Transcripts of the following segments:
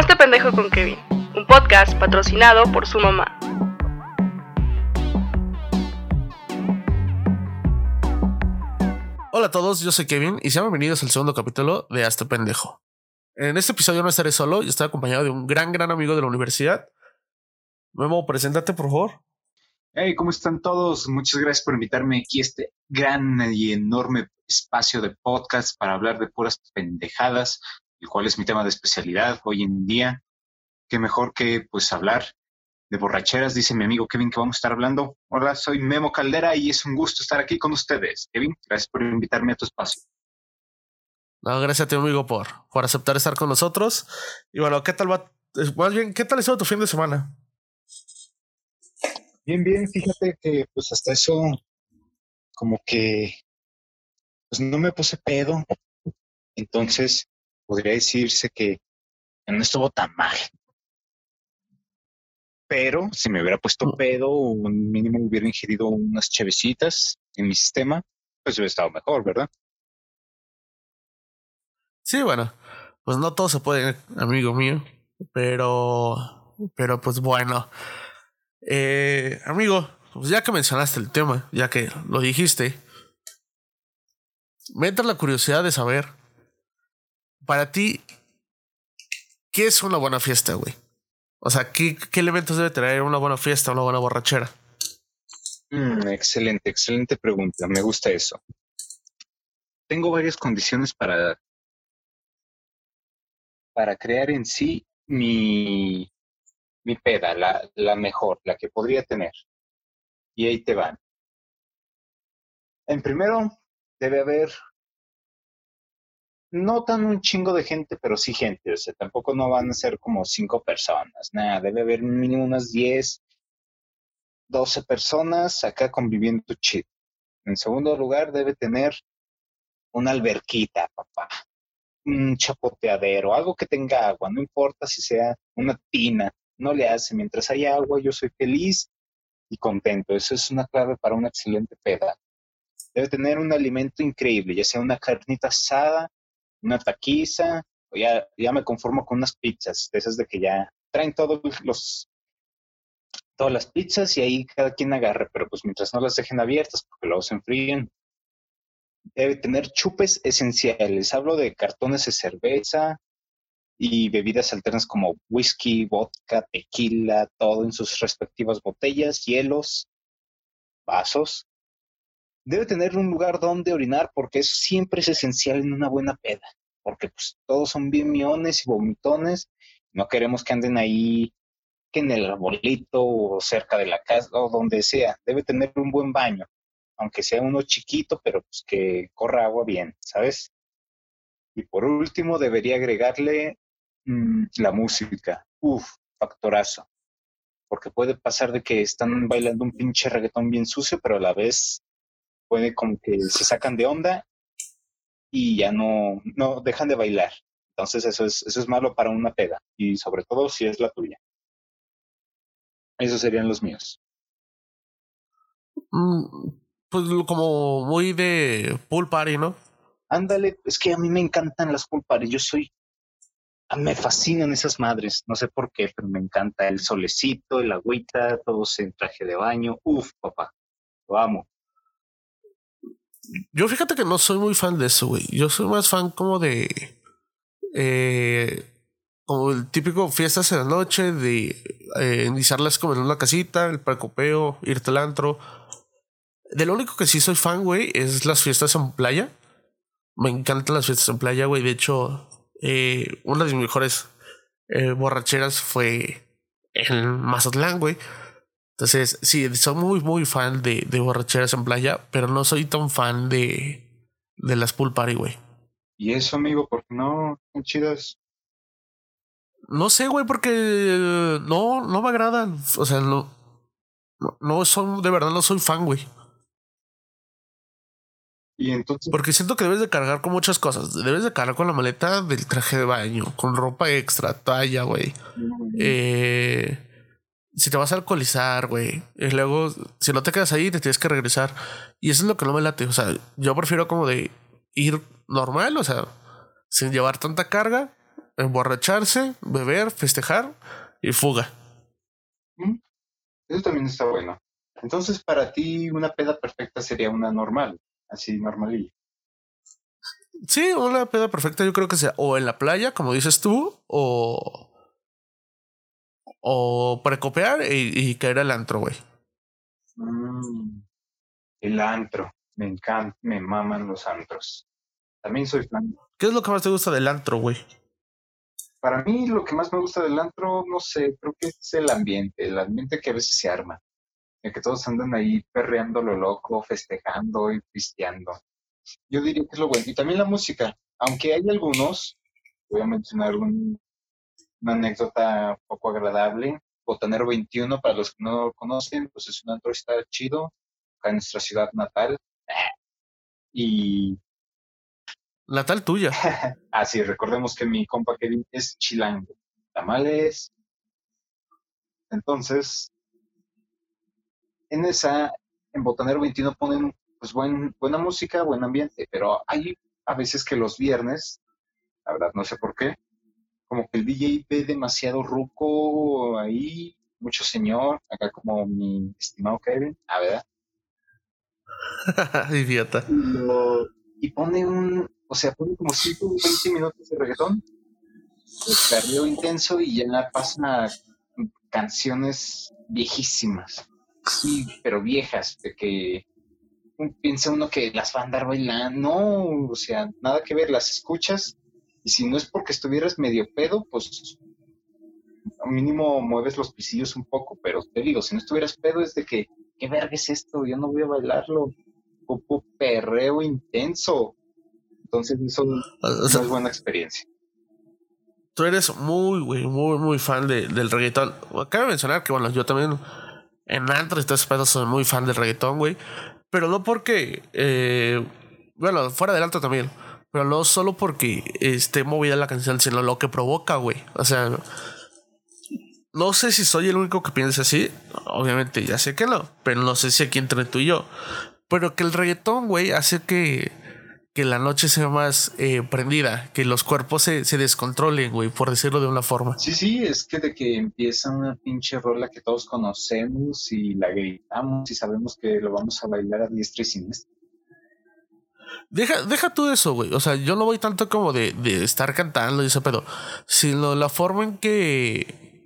Hazte pendejo con Kevin, un podcast patrocinado por su mamá. Hola a todos, yo soy Kevin y sean bienvenidos al segundo capítulo de Hazte pendejo. En este episodio no estaré solo, yo estoy acompañado de un gran, gran amigo de la universidad. Memo, preséntate por favor. Hey, ¿cómo están todos? Muchas gracias por invitarme aquí a este gran y enorme espacio de podcast para hablar de puras pendejadas, el cual es mi tema de especialidad hoy en día. Qué mejor que pues hablar de borracheras, dice mi amigo Kevin que vamos a estar hablando. Hola, soy Memo Caldera y es un gusto estar aquí con ustedes. Kevin, gracias por invitarme a tu espacio. No, gracias a ti, amigo, por, por aceptar estar con nosotros. Y bueno, ¿qué tal va? Más bien, ¿qué tal estuvo tu fin de semana? Bien, bien, fíjate que pues hasta eso como que pues no me puse pedo. Entonces, podría decirse que no estuvo tan mal. Pero si me hubiera puesto Mm. pedo o mínimo hubiera ingerido unas chevecitas en mi sistema, pues hubiera estado mejor, ¿verdad? Sí, bueno, pues no todo se puede, amigo mío, pero, pero pues bueno. Eh, amigo, pues ya que mencionaste el tema, ya que lo dijiste, me entra la curiosidad de saber, para ti, ¿qué es una buena fiesta, güey? O sea, ¿qué, elementos debe traer una buena fiesta, una buena borrachera? Mm, excelente, excelente pregunta. Me gusta eso. Tengo varias condiciones para, para crear en sí mi, mi peda, la, la mejor, la que podría tener. Y ahí te van. En primero, debe haber no tan un chingo de gente, pero sí gente. O sea, tampoco no van a ser como cinco personas. Nada, debe haber mínimo unas 10, 12 personas acá conviviendo chido. En segundo lugar, debe tener una alberquita, papá. Un chapoteadero, algo que tenga agua, no importa si sea una tina, no le hace. Mientras haya agua, yo soy feliz y contento. Eso es una clave para una excelente peda. Debe tener un alimento increíble, ya sea una carnita asada, una taquiza, o ya, ya me conformo con unas pizzas, de esas de que ya traen todos los todas las pizzas y ahí cada quien agarre, pero pues mientras no las dejen abiertas porque luego se enfríen. Debe tener chupes esenciales. Hablo de cartones de cerveza y bebidas alternas como whisky, vodka, tequila, todo en sus respectivas botellas, hielos, vasos. Debe tener un lugar donde orinar porque eso siempre es esencial en una buena peda, porque pues todos son bien miones y vomitones. No queremos que anden ahí que en el arbolito o cerca de la casa o donde sea. Debe tener un buen baño, aunque sea uno chiquito, pero pues que corra agua bien, ¿sabes? Y por último, debería agregarle mm, la música. Uf, factorazo. Porque puede pasar de que están bailando un pinche reggaetón bien sucio, pero a la vez puede como que se sacan de onda y ya no, no dejan de bailar. Entonces eso es, eso es malo para una peda y sobre todo si es la tuya. Esos serían los míos. Mm, pues como muy de pool party, ¿no? Ándale, es que a mí me encantan las pool parties. Yo soy. a- Me fascinan esas madres. No sé por qué, pero me encanta el solecito, el agüita, todos en traje de baño. Uf, papá. Lo amo. Yo fíjate que no soy muy fan de eso, güey. Yo soy más fan como de. Eh, como el típico fiestas en la noche, de eh, iniciarlas como en una casita, el precopeo, irte al antro. De lo único que sí soy fan, güey, es las fiestas en playa. Me encantan las fiestas en playa, güey. De hecho, eh, una de mis mejores eh, borracheras fue en Mazatlán, güey. Entonces, sí, soy muy, muy fan de, de borracheras en playa, pero no soy tan fan de, de las pool party, güey. Y eso, amigo, porque no son chidas. No sé, güey, porque no, no me agradan. O sea, no, no, no son, de verdad no soy fan, güey. Y entonces, Porque siento que debes de cargar con muchas cosas. Debes de cargar con la maleta del traje de baño, con ropa extra, talla, güey. Eh, si te vas a alcoholizar, güey. Y luego, si no te quedas ahí, te tienes que regresar. Y eso es lo que no me late. O sea, yo prefiero como de ir normal, o sea, sin llevar tanta carga. emborracharse, beber, festejar y fuga. Eso también está bueno. Entonces, para ti, una peda perfecta sería una normal, así normalilla. Sí, una peda perfecta yo creo que sea o en la playa, como dices tú, o... O precopear y, y caer al antro, güey. Mm, el antro, me encanta, me maman los antros. También soy fan. ¿Qué es lo que más te gusta del antro, güey? Para mí, lo que más me gusta del antro, no sé, creo que es el ambiente, el ambiente que a veces se arma. De que todos andan ahí perreando lo loco, festejando y pisteando. Yo diría que es lo bueno. Y también la música, aunque hay algunos, voy a mencionar un- una anécdota poco agradable. Botanero 21, para los que no lo conocen, pues es un antro está chido, acá en nuestra ciudad natal. Y La tal tuya. así, recordemos que mi compa Kevin es chilango. Tamales. Entonces, en esa, en Botanero 21 ponen pues buen, buena música, buen ambiente, pero hay a veces que los viernes, la verdad no sé por qué, como que el DJ ve demasiado ruco ahí, mucho señor, acá como mi estimado Kevin, a ver, Idiota. y, lo- y pone un, o sea, pone como 5 o 20 minutos de reggaetón, perreo intenso y ya pasa canciones viejísimas, sí, pero viejas, de que piensa uno que las va a andar bailando, no, o sea, nada que ver, las escuchas y si no es porque estuvieras medio pedo, pues mínimo mueves los pisillos un poco, pero te digo, si no estuvieras pedo es de que, ¿qué verga es esto? Yo no voy a bailarlo, ocupo perreo intenso. Entonces eso O sea, es buena experiencia. tú eres muy, güey, muy, muy fan de, del reggaetón. Cabe mencionar que, bueno, yo también en antro y todo ese soy muy fan del reggaetón, güey. Pero no porque, eh, bueno, fuera del antro también. Pero no solo porque esté movida la canción, sino lo que provoca, güey. O sea, no sé si soy el único que piensa así. Obviamente, ya sé que no. Pero no sé si aquí entre tú y yo. Pero que el reggaetón, güey, hace que, que la noche sea más eh, prendida. Que los cuerpos se, se descontrolen, güey, por decirlo de una forma. Sí, sí, es que de que empieza una pinche rola que todos conocemos y la gritamos y sabemos que lo vamos a bailar a diestra y siniestra. Deja, deja tú eso, güey. O sea, yo no voy tanto como de, de estar cantando y ese pedo. Sino la forma en que.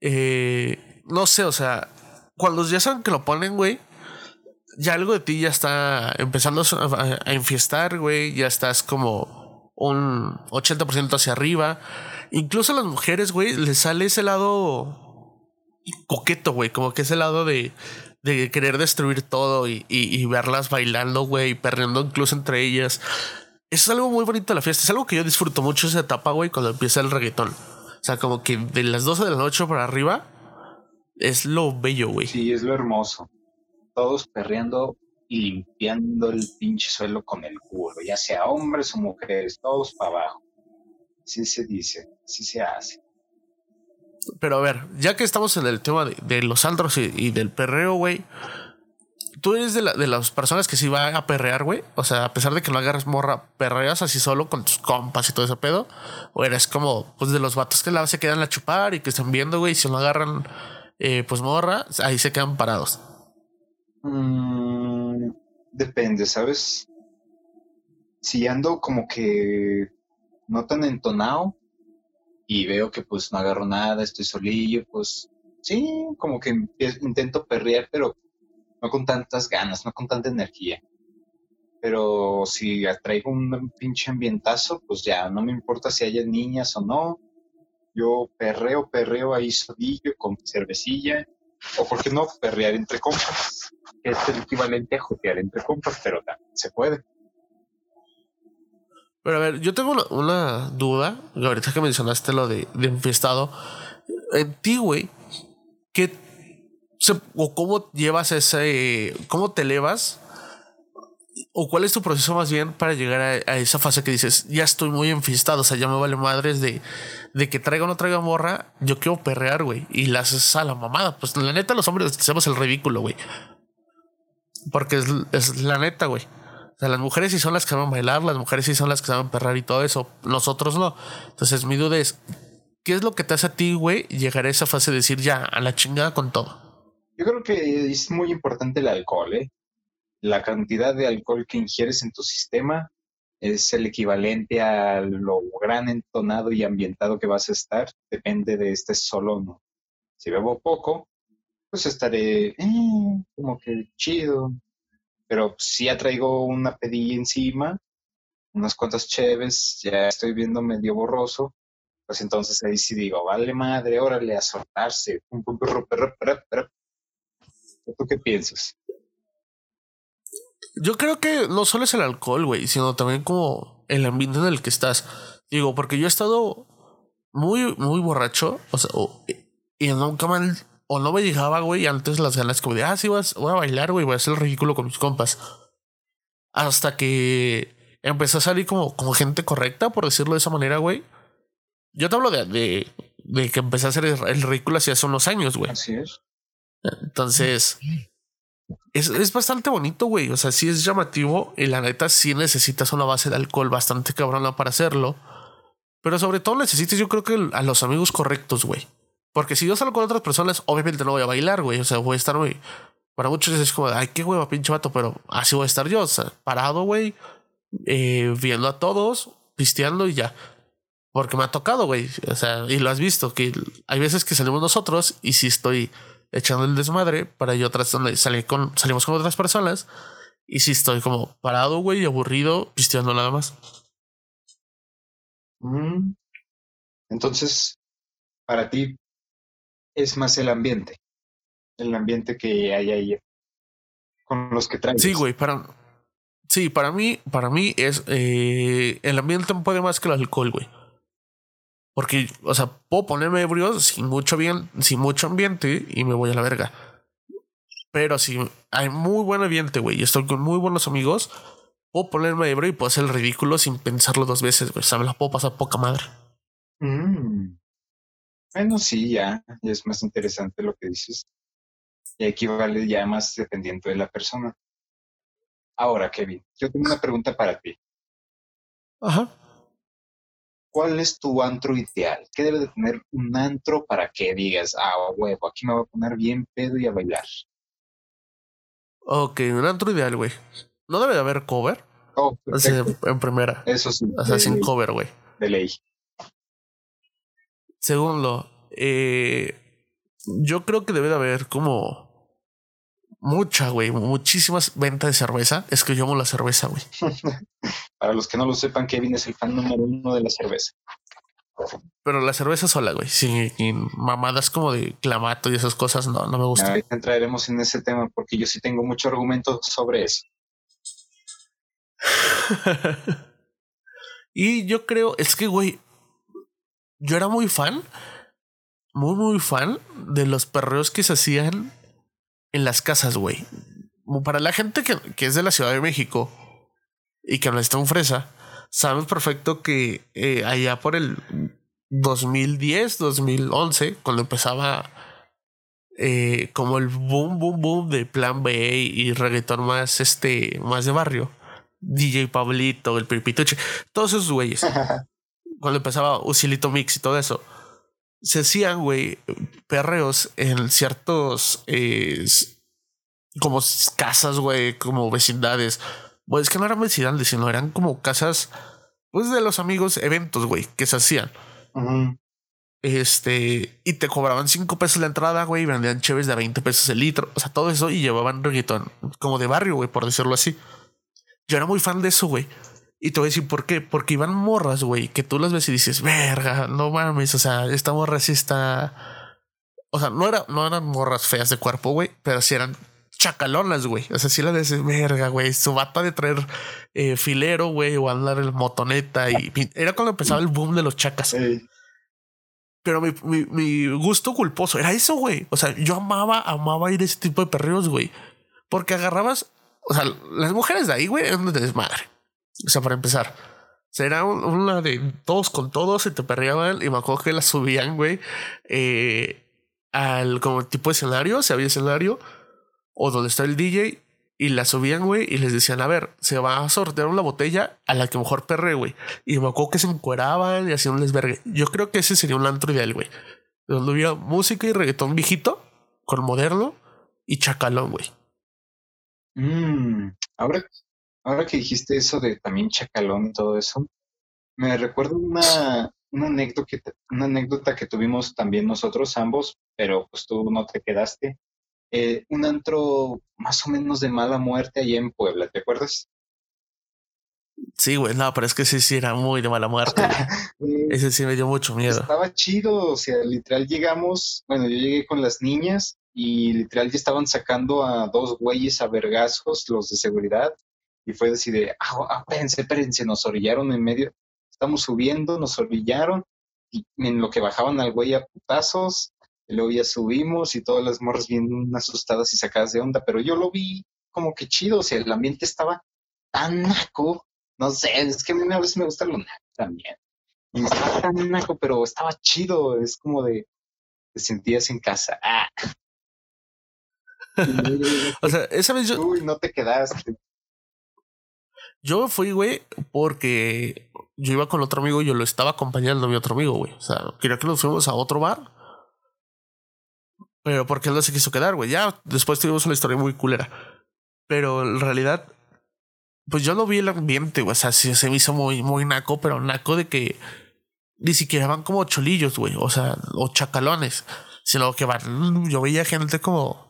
eh, no sé, o sea. Cuando ya saben que lo ponen, güey. Ya algo de ti ya está empezando a, a enfiestar, güey. Ya estás como un 80% hacia arriba. Incluso a las mujeres, güey, les sale ese lado coqueto, güey. Como que ese lado de, de querer destruir todo y, y, y verlas bailando, güey, perreando incluso entre ellas. Es algo muy bonito de la fiesta. Es algo que yo disfruto mucho esa etapa, güey, cuando empieza el reggaetón. O sea, como que de las 12 de la noche para arriba es lo bello, güey. Sí, es lo hermoso. Todos perreando y limpiando el pinche suelo con el culo, ya sea hombres o mujeres, todos para abajo. Así se dice, así se hace. Pero a ver, ya que estamos en el tema de, los antros y, del perreo, güey. Tú eres de, la, de las personas que sí va a perrear, güey. O sea, a pesar de que no agarres morra, perreas así solo con tus compas y todo ese pedo. O eres como, pues, de los vatos que la, se quedan a chupar y que están viendo, güey. Y si no agarran, eh, pues, morra, ahí se quedan parados. Mm, depende, ¿sabes? Si ando como que no tan entonado y veo que pues no agarro nada, estoy solillo, pues sí, como que intento perrear, pero no con tantas ganas, no con tanta energía. Pero si traigo un pinche ambientazo, pues ya no me importa si haya niñas o no. Yo perreo, perreo ahí solillo con cervecilla. O por qué no, perrear entre compas es el equivalente a jotear entre compas, pero también se puede. Pero a ver, yo tengo una, duda. Ahorita que mencionaste lo de, de. En ti, güey, ¿qué o cómo llevas ese. ¿Cómo te elevas? ¿O cuál es tu proceso más bien para llegar a, esa fase que dices, ya estoy muy enfiestado? O sea, ya me vale madres de, de que traiga o no traiga morra. Yo quiero perrear, güey. Y la haces a la mamada. Pues la neta, los hombres hacemos el ridículo, güey. Porque es la neta, güey. O sea, las mujeres sí son las que saben bailar, las mujeres sí son las que saben perrar y todo eso. Nosotros no. Entonces, mi duda es, ¿qué es lo que te hace a ti, güey, llegar a esa fase de decir ya, a la chingada con todo? Yo creo que es muy importante el alcohol, ¿eh? La cantidad de alcohol que ingieres en tu sistema es el equivalente a lo gran entonado y ambientado que vas a estar. Depende de este solo o no. Si bebo poco, pues estaré eh, como que chido, pero si ya traigo una pedilla encima, unas cuantas cheves, ya estoy viendo medio borroso, pues entonces ahí sí digo, vale madre, órale, a soltarse. ¿Tú qué piensas? Yo creo que no solo es el alcohol, güey, sino también como el ambiente en el que estás. Digo, porque yo he estado muy, muy borracho, o sea, y nunca me o no me llegaba, güey, antes las ganas como de, ah, sí, voy a, bailar, güey, voy a hacer el ridículo con mis compas. Hasta que empecé a salir como, como gente correcta, por decirlo de esa manera, güey. Yo te hablo de, de, de que empecé a hacer el, ridículo hace unos años, güey. Así es. Entonces, es, es bastante bonito, güey. O sea, sí es llamativo y la neta sí necesitas una base de alcohol bastante cabrona para hacerlo. Pero sobre todo necesitas, yo creo que a los amigos correctos, güey. Porque si yo salgo con otras personas, obviamente no voy a bailar, güey. O sea, voy a estar, güey. Para muchos es como, ay, qué hueva, pinche vato, pero así voy a estar yo, o sea, parado, güey, eh, viendo a todos, pisteando y ya. Porque me ha tocado, güey. O sea, y lo has visto, que hay veces que salimos nosotros y si estoy echando el desmadre, para yo otras salí con, salimos con otras personas y si estoy como parado, güey, aburrido, pisteando nada más. Mm. Entonces, para ti, es más el ambiente, el ambiente que hay ahí con los que traen. Sí, güey, para sí, para mí, para mí es eh, el ambiente no puede más que el alcohol, güey. Porque, o sea, puedo ponerme ebrio sin mucho bien, sin mucho ambiente y me voy a la verga. Pero si hay muy buen ambiente, güey, y estoy con muy buenos amigos, puedo ponerme ebrio y puedo hacer el ridículo sin pensarlo dos veces, güey. O sea, me la puedo pasar poca madre. Mm. Bueno, sí, ya, ya es más interesante lo que dices. Y equivale ya más dependiendo de la persona. Ahora, Kevin, yo tengo una pregunta para ti. Ajá. ¿Cuál es tu antro ideal? ¿Qué debe de tener un antro para que digas, ah, huevo, aquí me voy a poner bien pedo y a bailar? Ok, un antro ideal, güey. ¿No debe de haber cover? Oh, en primera. Eso sí. O sea, sin cover, güey. De ley. Segundo, eh, yo creo que debe de haber como mucha, güey, muchísimas ventas de cerveza. Es que yo amo la cerveza, güey. Para los que no lo sepan, Kevin es el fan número uno de la cerveza. Pero la cerveza sola, güey, sin, mamadas como de clamato y esas cosas, no, no me gusta. Ahorita entraremos en ese tema porque yo sí tengo mucho argumento sobre eso. y yo creo, es que, güey, yo era muy fan, muy, muy fan de los perreos que se hacían en las casas, güey. Para la gente que, que, es de la Ciudad de México y que no está en fresa, sabemos perfecto que eh, allá por el 2010, 2011, cuando empezaba eh, como el boom, boom, boom de Plan B y reggaetón más, este, más de barrio, DJ Pablito, el Pirpituche, todos esos güeyes. cuando empezaba Usilito Mix y todo eso, se hacían, güey, perreos en ciertos eh, como casas, güey, como vecindades. Pues es que no eran vecindades, sino eran como casas, pues de los amigos, eventos, güey, que se hacían. Este, y te cobraban cinco pesos la entrada, güey, y vendían cheves de 20 pesos el litro. O sea, todo eso y llevaban reggaetón como de barrio, güey, por decirlo así. Yo era muy fan de eso, güey. Y te voy a decir por qué. Porque iban morras, güey, que tú las ves y dices, verga, no mames, o sea, esta morra sí está. O sea, no, era, no eran morras feas de cuerpo, güey, pero sí eran chacalonas, güey. O sea, sí la dices, verga, güey, su bata de traer eh, filero, güey, o andar el motoneta. Y era cuando empezaba el boom de los chacas. Pero mi, mi, mi, gusto culposo era eso, güey. O sea, yo amaba, amaba ir a ese tipo de perreos, güey. Porque agarrabas, o sea, las mujeres de ahí, güey, eran de desmadre. O sea, para empezar. Será una de todos con todos, se te perreaban y me acuerdo que la subían, güey, eh, al como tipo de escenario, si había escenario, o donde está el DJ, y la subían, güey, y les decían, a ver, se va a sortear una botella a la que mejor perre, güey. Y me acuerdo que se encueraban y hacían un desvergue. Yo creo que ese sería un antro ideal, güey. Donde hubiera música y reggaetón viejito, con moderno y chacalón, güey. Mm, ahora, ahora que dijiste eso de también chacalón y todo eso, me recuerdo una, una, anécdota, una anécdota que tuvimos también nosotros ambos, pero pues tú no te quedaste eh, un antro más o menos de mala muerte allá en Puebla, ¿te acuerdas? Sí, güey, no, pero es que sí, sí era muy de mala muerte. Ese sí me dio mucho miedo. Estaba chido, o sea, literal llegamos, bueno, yo llegué con las niñas y literal ya estaban sacando a dos güeyes a vergazos, los de seguridad, y fue así de, ah, ah espérense, espérense, nos orillaron en medio, estamos subiendo, nos orillaron, y en lo que bajaban al güey a putazos, y luego ya subimos y todas las morras bien asustadas y sacadas de onda, pero yo lo vi como que chido, o sea, el ambiente estaba tan naco, no sé, es que a mí a veces me gusta lo naco también. Y estaba tan naco, pero estaba chido, es como de te sentías en casa. Ah. o sea, esa vez yo. Uy, no te quedaste. Yo fui, güey, porque yo iba con otro amigo y yo lo estaba acompañando a mi otro amigo, güey. O sea, quería que nos fuimos a otro bar pero porque él no se quiso quedar, güey. Ya después tuvimos una historia muy culera. Pero en realidad, pues yo no vi el ambiente, güey. O sea, sí, se me hizo muy, muy naco, pero naco de que ni siquiera van como cholillos, güey. O sea, o chacalones. Sino que van. Yo veía gente como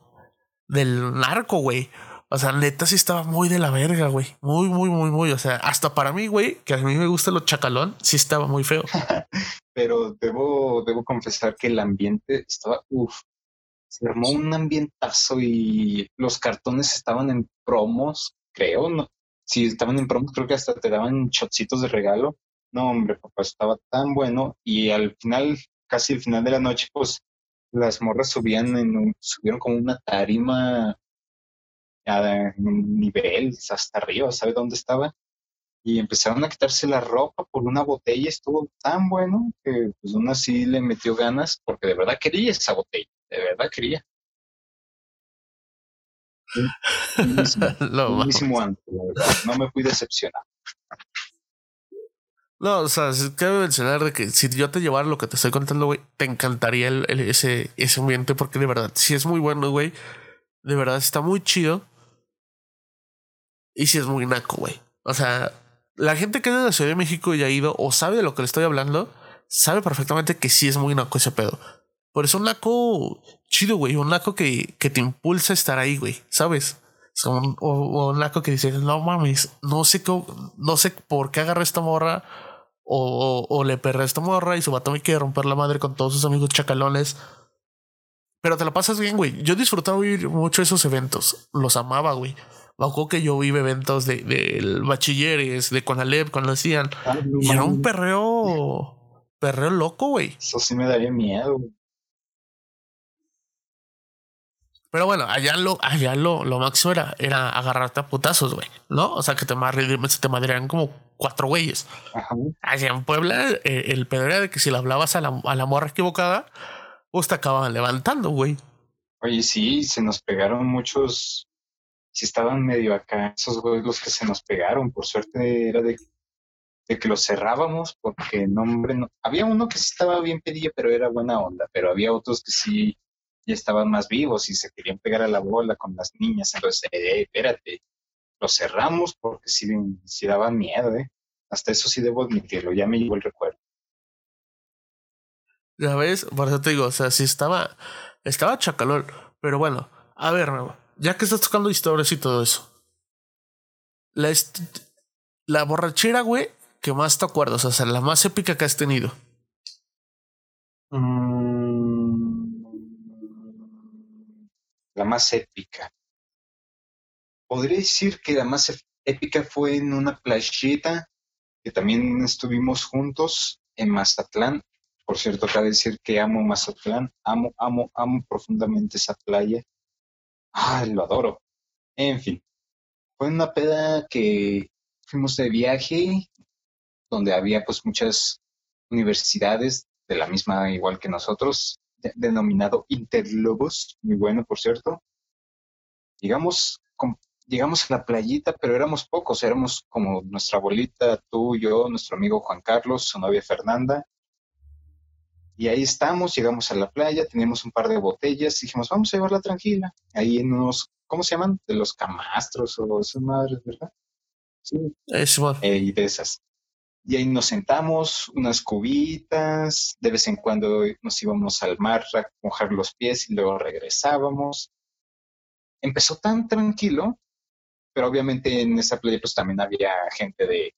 del narco, güey. O sea, neta sí estaba muy de la verga, güey. Muy, muy, muy, muy. O sea, hasta para mí, güey, que a mí me gusta lo chacalón, sí estaba muy feo. Pero debo, debo confesar que el ambiente estaba, uff, se armó un ambientazo y los cartones estaban en promos, creo, no, si estaban en promos, creo que hasta te daban shotcitos de regalo. No, hombre, papá, estaba tan bueno. Y al final, casi al final de la noche, pues las morras subían en un, subieron como una tarima a un nivel hasta arriba, ¿sabe dónde estaba? Y empezaron a quitarse la ropa por una botella, estuvo tan bueno que pues uno así le metió ganas porque de verdad quería esa botella de verdad quería. no, No me fui decepcionado. No, o sea, cabe mencionar de que si yo te llevara lo que te estoy contando, güey, te encantaría el, ese, ese ambiente porque de verdad, si es muy bueno, güey. De verdad está muy chido. Y si es muy naco, güey. O sea, la gente que es de la Ciudad de México y ha ido o sabe de lo que le estoy hablando, sabe perfectamente que sí es muy naco ese pedo. Por eso un naco chido, güey. Un naco que, que te impulsa a estar ahí, güey. ¿Sabes? o, un naco que dice, no mames, no sé, no sé por qué agarré esta morra. O, o, le perré esta morra y su vato me quiere romper la madre con todos sus amigos chacalones. Pero te la pasas bien, güey. Yo disfrutaba mucho esos eventos. Los amaba, güey. Me acuerdo que yo vive eventos de, de bachilleres, de Conalep, cuando hacían. Ah, y era un perreo, perreo loco, güey. Eso sí me daría miedo, güey. Pero bueno, allá lo, allá lo, lo máximo era, era agarrarte a putazos, güey, ¿no? O sea, que te, te madrearan como cuatro güeyes. Allá en Puebla, eh, el pedo era de que si le hablabas a la, a la morra equivocada, pues te acababan levantando, güey. Oye, sí, se nos pegaron muchos. Si estaban medio acá, esos güeyes los que se nos pegaron. Por suerte era de, de que los cerrábamos, porque no, hombre, no. Había uno que sí estaba bien pedido, pero era buena onda, pero había otros que sí ya estaban más vivos y se querían pegar a la bola con las niñas. Entonces, eh, espérate, lo cerramos porque sí, sí daba miedo, ¿eh? Hasta eso sí debo admitirlo, ya me llegó el recuerdo. Ya ves, por eso te digo, o sea, sí estaba, estaba chacalón. Pero bueno, a ver, ya que estás tocando historias y todo eso. La, borrachera, güey, que más te acuerdas, o sea, la más épica que has tenido. la más épica. Podría decir que la más épica fue en una playita que también estuvimos juntos en Mazatlán. Por cierto, cabe decir que amo Mazatlán, amo, amo, amo profundamente esa playa. Ay, lo adoro. En fin, fue una peda que fuimos de viaje, donde había pues muchas universidades de la misma igual que nosotros, denominado Interlobos, muy bueno, por cierto. Digamos, llegamos a la playita, pero éramos pocos, éramos como nuestra abuelita, tú, yo, nuestro amigo Juan Carlos, su novia Fernanda. Y ahí estamos, llegamos a la playa, teníamos un par de botellas, dijimos, vamos a llevarla tranquila. Ahí en unos, ¿cómo se llaman? De los camastros o esas madres, ¿verdad? Sí. Es bueno. Eh, y de esas. Y ahí nos sentamos, unas cubitas, de vez en cuando nos íbamos al mar a mojar los pies y luego regresábamos. Empezó tan tranquilo pero obviamente en esa playa pues también había gente de,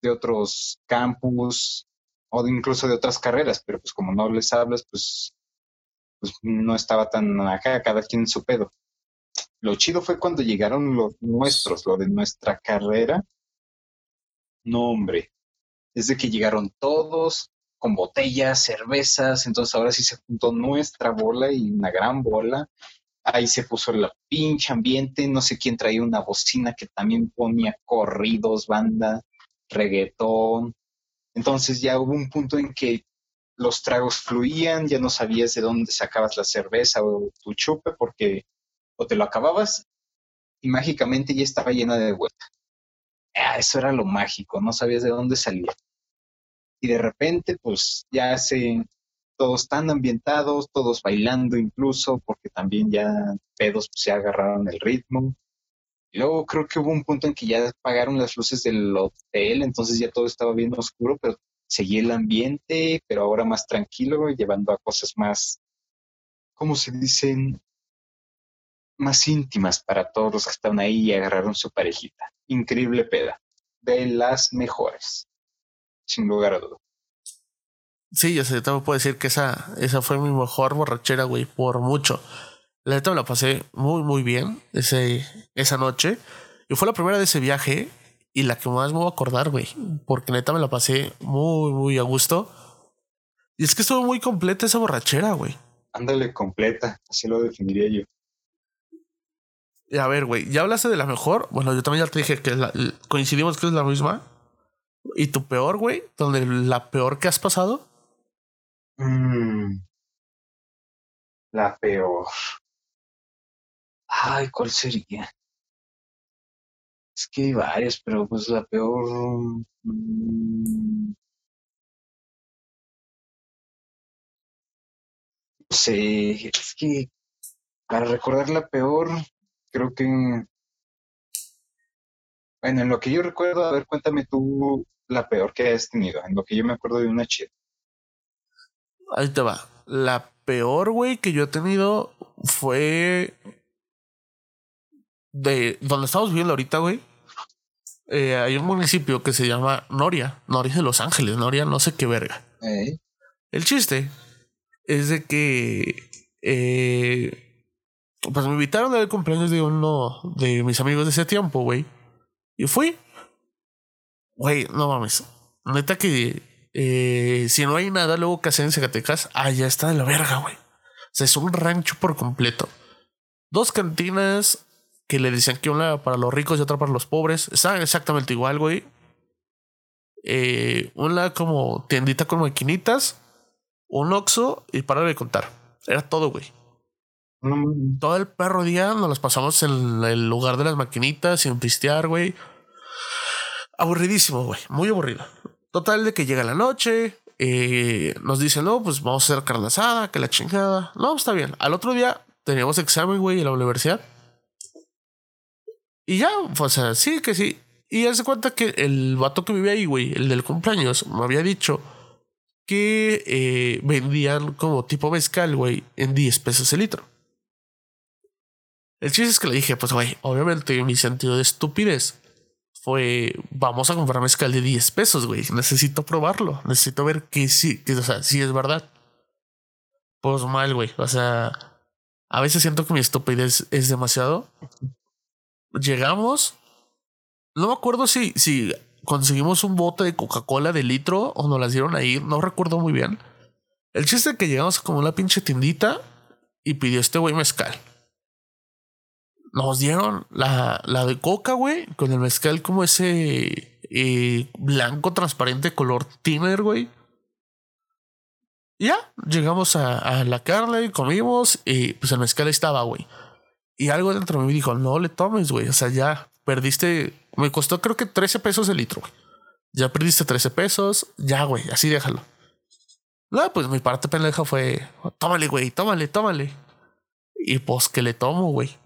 de otros campus o incluso de otras carreras, pero pues como no les hablas, pues, pues no estaba tan acá, cada quien en su pedo. Lo chido fue cuando llegaron los nuestros, lo de nuestra carrera. No, hombre, desde que llegaron todos con botellas, cervezas, entonces ahora sí se juntó nuestra bola y una gran bola ahí se puso el pinche ambiente, no sé quién traía una bocina que también ponía corridos, banda, reggaetón. Entonces ya hubo un punto en que los tragos fluían, ya no sabías de dónde sacabas la cerveza o tu chupe porque o te lo acababas y mágicamente ya estaba llena de vuelta. Ah, eso era lo mágico, no sabías de dónde salía. Y de repente, pues ya se, todos tan ambientados, todos bailando incluso, porque también ya pedos se agarraron el ritmo. Y luego creo que hubo un punto en que ya apagaron las luces del hotel, entonces ya todo estaba bien oscuro, pero seguía el ambiente, pero ahora más tranquilo, llevando a cosas más, ¿cómo se dicen? Más íntimas para todos los que estaban ahí y agarraron su parejita. Increíble peda. De las mejores, sin lugar a dudas. Sí, yo sé, te puedo decir que esa, esa fue mi mejor borrachera, güey, por mucho. La neta me la pasé muy, muy bien ese, esa noche. Y fue la primera de ese viaje y la que más me voy a acordar, güey. Porque neta me la pasé muy, muy a gusto. Y es que estuvo muy completa esa borrachera, güey. Ándale, completa, así lo definiría yo. Y a ver, güey, ¿ya hablaste de la mejor? Bueno, yo también ya te dije que coincidimos que es la misma. ¿Y tu peor, güey? ¿Donde la peor que has pasado? Mm. la peor. Ay, ¿cuál sería? Es que hay varias, pero pues la peor. Mm, no sé, es que para recordar la peor, creo que. Bueno, en lo que yo recuerdo, a ver, cuéntame tú la peor que has tenido, en lo que yo me acuerdo de una chida. Ahí te va. La peor, güey, que yo he tenido fue de donde estamos viviendo ahorita, güey. Eh, hay un municipio que se llama Noria, Noria de Los Ángeles, Noria, no sé qué verga. El chiste es de que eh, pues me invitaron al cumpleaños de uno de mis amigos de ese tiempo, güey. Y fui. Güey, no mames. Neta que eh, si no hay nada luego que hacer en Zacatecas, ah, ya está de la verga, güey. O sea, es un rancho por completo. Dos cantinas que le decían que una para los ricos y otra para los pobres. Estaban exactamente igual, güey. Eh, una como tiendita con maquinitas, un oxo y para de contar. Era todo, güey. Todo el perro día nos las pasamos en el lugar de las maquinitas sin pistear, güey. Aburridísimo, güey. Muy aburrido. Total de que llega la noche, eh, nos dicen, no, pues vamos a hacer carne asada, que la chingada. No, está bien. Al otro día teníamos examen, güey, en la universidad. Y ya, o sea, sí que sí. Y hace cuenta que el vato que vive ahí, güey, el del cumpleaños, me había dicho que eh, vendían como tipo mezcal, güey, en 10 pesos el litro. El chiste es que le dije, pues, güey, obviamente mi sentido de estupidez fue, vamos a comprar mezcal de 10 pesos, güey. Necesito probarlo. Necesito ver que sí, que, o sea, si es verdad. Pues mal, güey. O sea, a veces siento que mi estupidez es demasiado. Llegamos. No me acuerdo si, si conseguimos un bote de Coca-Cola de litro o nos las dieron ahí. No recuerdo muy bien. El chiste es que llegamos como una pinche tiendita y pidió este güey mezcal. Nos dieron la, la de coca, güey, con el mezcal como ese eh, blanco transparente color thinner, güey. ya, llegamos a, a la carne, comimos y pues el mezcal estaba, güey. Y algo dentro de mí dijo, no le tomes, güey. O sea, ya perdiste, me costó creo que 13 pesos el litro, güey. Ya perdiste 13 pesos, ya, güey, así déjalo. No, pues mi parte pendeja fue, tómale, güey, tómale, tómale. Y pues que le tomo, güey.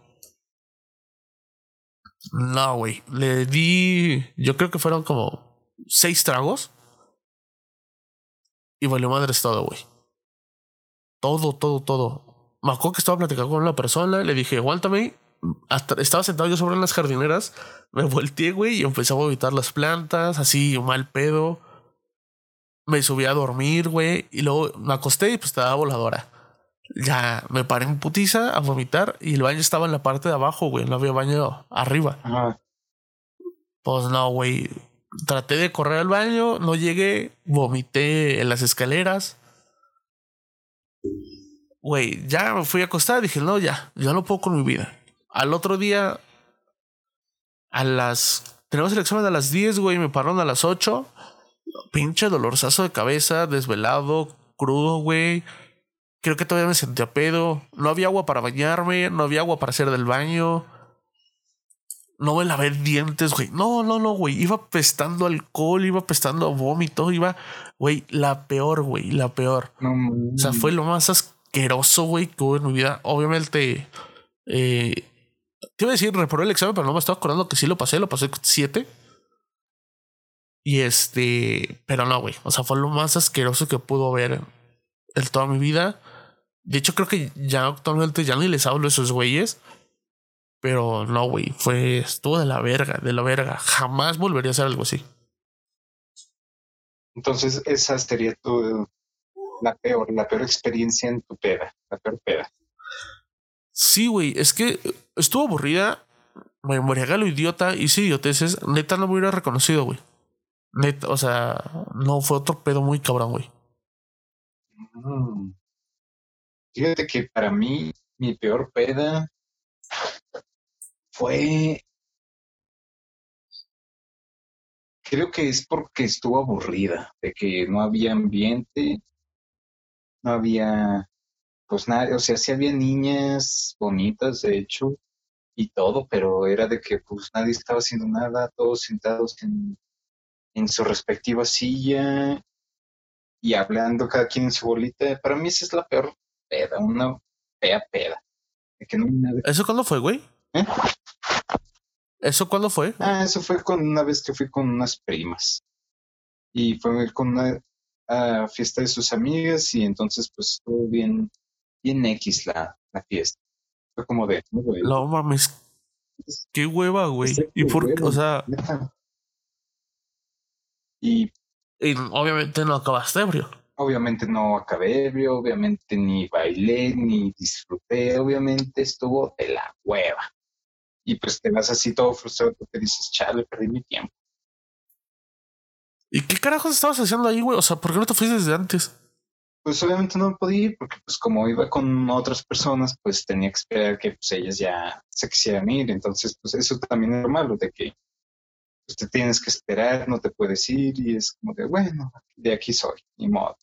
No, güey. Le di. Yo creo que fueron como seis tragos. Y valió madres todo, güey. Todo, todo, todo. Me acuerdo que estaba platicando con una persona. Le dije, aguántame. estaba sentado yo sobre las jardineras. Me volteé, güey, y empecé a vomitar las plantas. Así, mal pedo. Me subí a dormir, güey. Y luego me acosté y pues estaba voladora. Ya me paré en putiza a vomitar y el baño estaba en la parte de abajo, güey. No había baño arriba. Pues no, güey. Traté de correr al baño, no llegué, vomité en las escaleras. Güey, ya me fui a acostar, dije, no, ya, ya no puedo con mi vida. Al otro día, a las. Tenemos el examen a las 10, güey, me pararon a las 8. Pinche dolorzazo de cabeza, desvelado, crudo, güey Creo que todavía me sentía pedo. No había agua para bañarme, no había agua para hacer del baño. No me lavé dientes, güey. No, no, no, güey. Iba pestando alcohol, iba pestando vómito, iba, güey, la peor, güey, la peor. o sea, fue lo más asqueroso, güey, que hubo en mi vida. Obviamente, eh, te iba a decir, reprobé el examen, pero no me estaba acordando que sí lo pasé, lo pasé siete. Y este, pero no, güey. O sea, fue lo más asqueroso que pudo haber en toda mi vida. De hecho, creo que ya actualmente ya ni les hablo a esos güeyes. Pero no, güey, fue, estuvo de la verga, de la verga. Jamás volvería a hacer algo así. Entonces, esa sería tu, la peor, la peor experiencia en tu peda, la peor peda. Sí, güey, es que estuvo aburrida, me a lo idiota, hice idioteces, neta no me hubiera reconocido, güey. Neta, o sea, no fue otro pedo muy cabrón, güey. Mm. Fíjate que para mí mi peor peda fue... Creo que es porque estuvo aburrida, de que no había ambiente, no había, pues nada, o sea, sí había niñas bonitas, de hecho, y todo, pero era de que pues nadie estaba haciendo nada, todos sentados en, en su respectiva silla y hablando cada quien en su bolita. Para mí esa es la peor peda, una fea peda. ¿Eso cuándo fue, güey? ¿Eh? ¿Eso cuándo fue? Ah, eso fue con una vez que fui con unas primas. Y fue con una fiesta de sus amigas y entonces pues estuvo bien, bien X la, la fiesta. Fue como de... No mames. Qué hueva, güey. ¿Y por qué? O sea... Y, y obviamente no acabaste ebrio obviamente no acabé ebrio, obviamente ni bailé, ni disfruté, obviamente estuvo de la hueva. Y pues te vas así todo frustrado porque dices, chale, perdí mi tiempo. ¿Y qué carajos estabas haciendo ahí, güey? O sea, ¿por qué no te fuiste desde antes? Pues obviamente no podía ir porque pues como iba con otras personas, pues tenía que esperar que pues ellas ya se quisieran ir. Entonces, pues eso también es malo, de que pues, te tienes que esperar, no te puedes ir y es como de, bueno, de aquí soy, ni modo.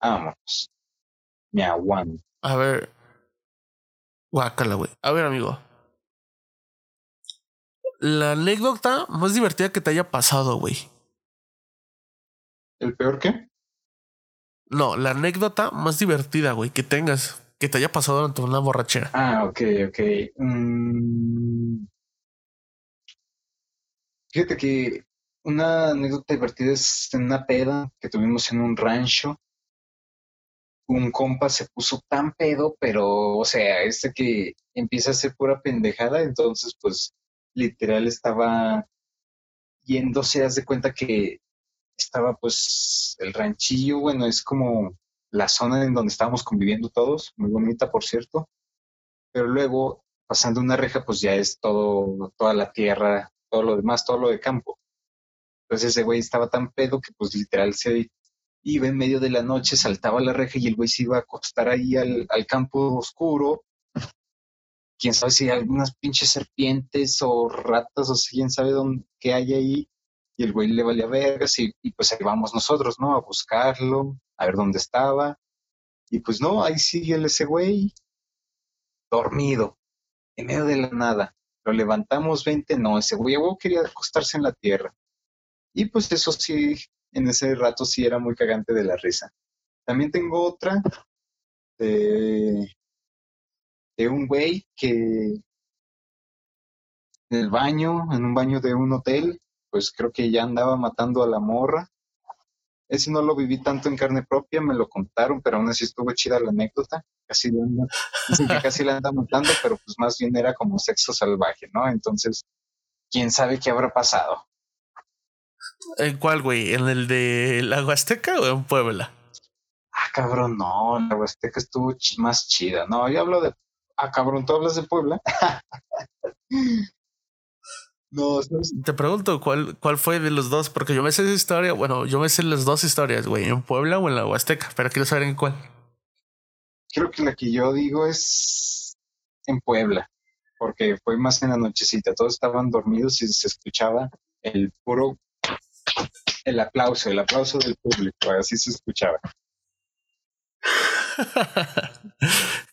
Vámonos. Me aguanto. A ver. Guácala, güey. A ver, amigo. La anécdota más divertida que te haya pasado, güey. ¿El peor qué? No, la anécdota más divertida, güey, que tengas, que te haya pasado durante una borrachera. Ah, ok, ok. Mm. Fíjate que una anécdota divertida es en una peda que tuvimos en un rancho un compa se puso tan pedo, pero, o sea, este que empieza a ser pura pendejada, entonces, pues, literal estaba yéndose, haz de cuenta que estaba, pues, el ranchillo, bueno, es como la zona en donde estábamos conviviendo todos, muy bonita, por cierto, pero luego, pasando una reja, pues ya es todo, toda la tierra, todo lo demás, todo lo de campo. Entonces ese güey estaba tan pedo que pues literal se iba en medio de la noche, saltaba la reja y el güey se iba a acostar ahí al, campo oscuro. Quién sabe si hay algunas pinches serpientes o ratas o si quién sabe dónde, qué hay ahí. Y el güey le valía vergas y, y pues ahí vamos nosotros, ¿no? A buscarlo, a ver dónde estaba. Y pues no, ahí sigue ese güey dormido en medio de la nada. Lo levantamos 20, no, ese güey quería acostarse en la tierra. Y pues eso sí, en ese rato sí era muy cagante de la risa. También tengo otra de, de un güey que en el baño, en un baño de un hotel, pues creo que ya andaba matando a la morra. Ese no lo viví tanto en carne propia, me lo contaron, pero aún así estuvo chida la anécdota. Casi la anda, dicen que casi la anda matando, pero pues más bien era como sexo salvaje, ¿no? Entonces, quién sabe qué habrá pasado. ¿En cuál, güey? ¿En el de la Huasteca o en Puebla? Ah, cabrón, no, la Huasteca estuvo más chida. No, yo hablo de. Ah, cabrón, ¿tú hablas de Puebla? No, Te pregunto, ¿cuál, ¿cuál fue de los dos? Porque yo me sé esa historia. Bueno, yo me sé las dos historias, güey, en Puebla o en la Huasteca, pero quiero saber en cuál. Creo que la que yo digo es en Puebla, porque fue más en la nochecita. Todos estaban dormidos y se escuchaba el puro. El aplauso, el aplauso del público, así se escuchaba.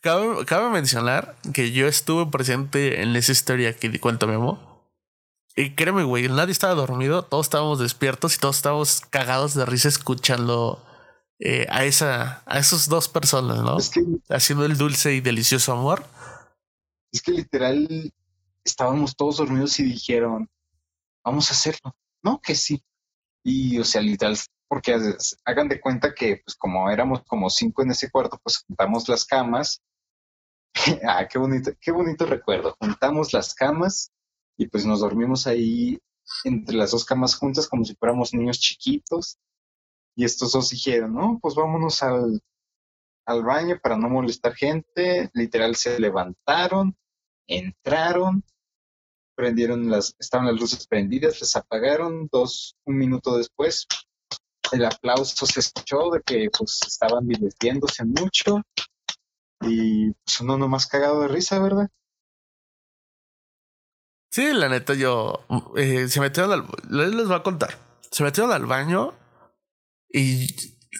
cabe, cabe mencionar que yo estuve presente en esa historia que cuento Memo y créeme, güey, nadie estaba dormido, todos estábamos despiertos y todos estábamos cagados de risa escuchando eh, a esa, a esas dos personas, ¿no? Haciendo el dulce y delicioso amor. Es que literal estábamos todos dormidos y dijeron, vamos a hacerlo. No, que sí. Y, o sea, literal, porque hagan de cuenta que, pues, como éramos como cinco en ese cuarto, pues juntamos las camas. ah, qué bonito, qué bonito recuerdo. Juntamos las camas y pues nos dormimos ahí entre las dos camas juntas como si fuéramos niños chiquitos. Y estos dos dijeron, no, pues vámonos al, al baño para no molestar gente. Literal se levantaron, entraron, prendieron las, estaban las luces prendidas, les apagaron, dos, un minuto después, el aplauso se escuchó de que pues estaban divirtiéndose mucho y pues uno nomás cagado de risa, ¿verdad? Sí, la neta, yo eh, se metieron al. Les voy a contar. Se metieron al baño y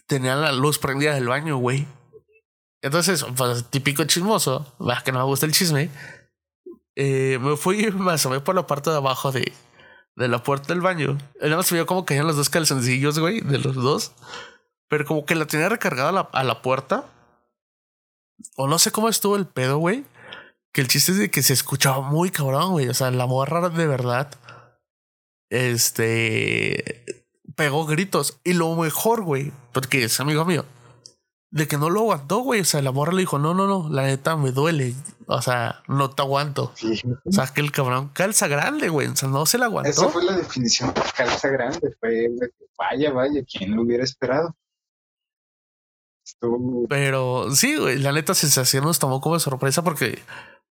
tenían la luz prendida del baño, güey. Entonces, pues, típico chismoso, más que no me gusta el chisme. Eh, me fui, me asomé por la parte de abajo de, de la puerta del baño. Él nada más vio como caían los dos calzoncillos, güey, de los dos. Pero como que la tenía recargada a la, a la puerta. O no sé cómo estuvo el pedo, güey. Que el chiste es de que se escuchaba muy cabrón, güey. O sea, la morra de verdad. Este. Pegó gritos. Y lo mejor, güey. Porque es amigo mío. De que no lo aguantó, güey. O sea, la morra le dijo: No, no, no. La neta me duele. O sea, no te aguanto. O sea, que el cabrón calza grande, güey. O sea, no se la aguantó. Esa fue la definición de calza grande. Fue vaya, vaya, ¿quién lo hubiera esperado? Pero sí, güey, la neta sensación nos tomó como sorpresa porque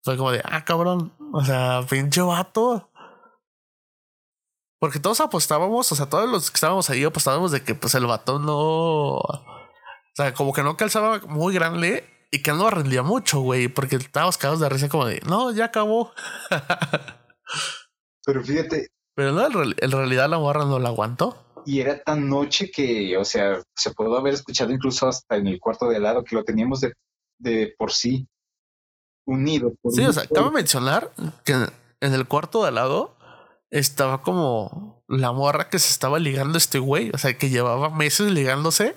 fue como de, ah, cabrón, o sea, pinche vato. Porque todos apostábamos, o sea, todos los que estábamos ahí apostábamos de que pues el vato no. O sea, como que no calzaba muy grande y que no rendía mucho, güey, porque estábamos cagados de risa como de, no, ya acabó. Pero fíjate. Pero no, en realidad la morra no la aguantó. Y era tan noche que, o sea, se pudo haber escuchado incluso hasta en el cuarto de lado, que lo teníamos de, de por sí unido. sí, o sea, acabo de mencionar que en el cuarto de al lado estaba como la morra que se estaba ligando a este güey, o sea, que llevaba meses ligándose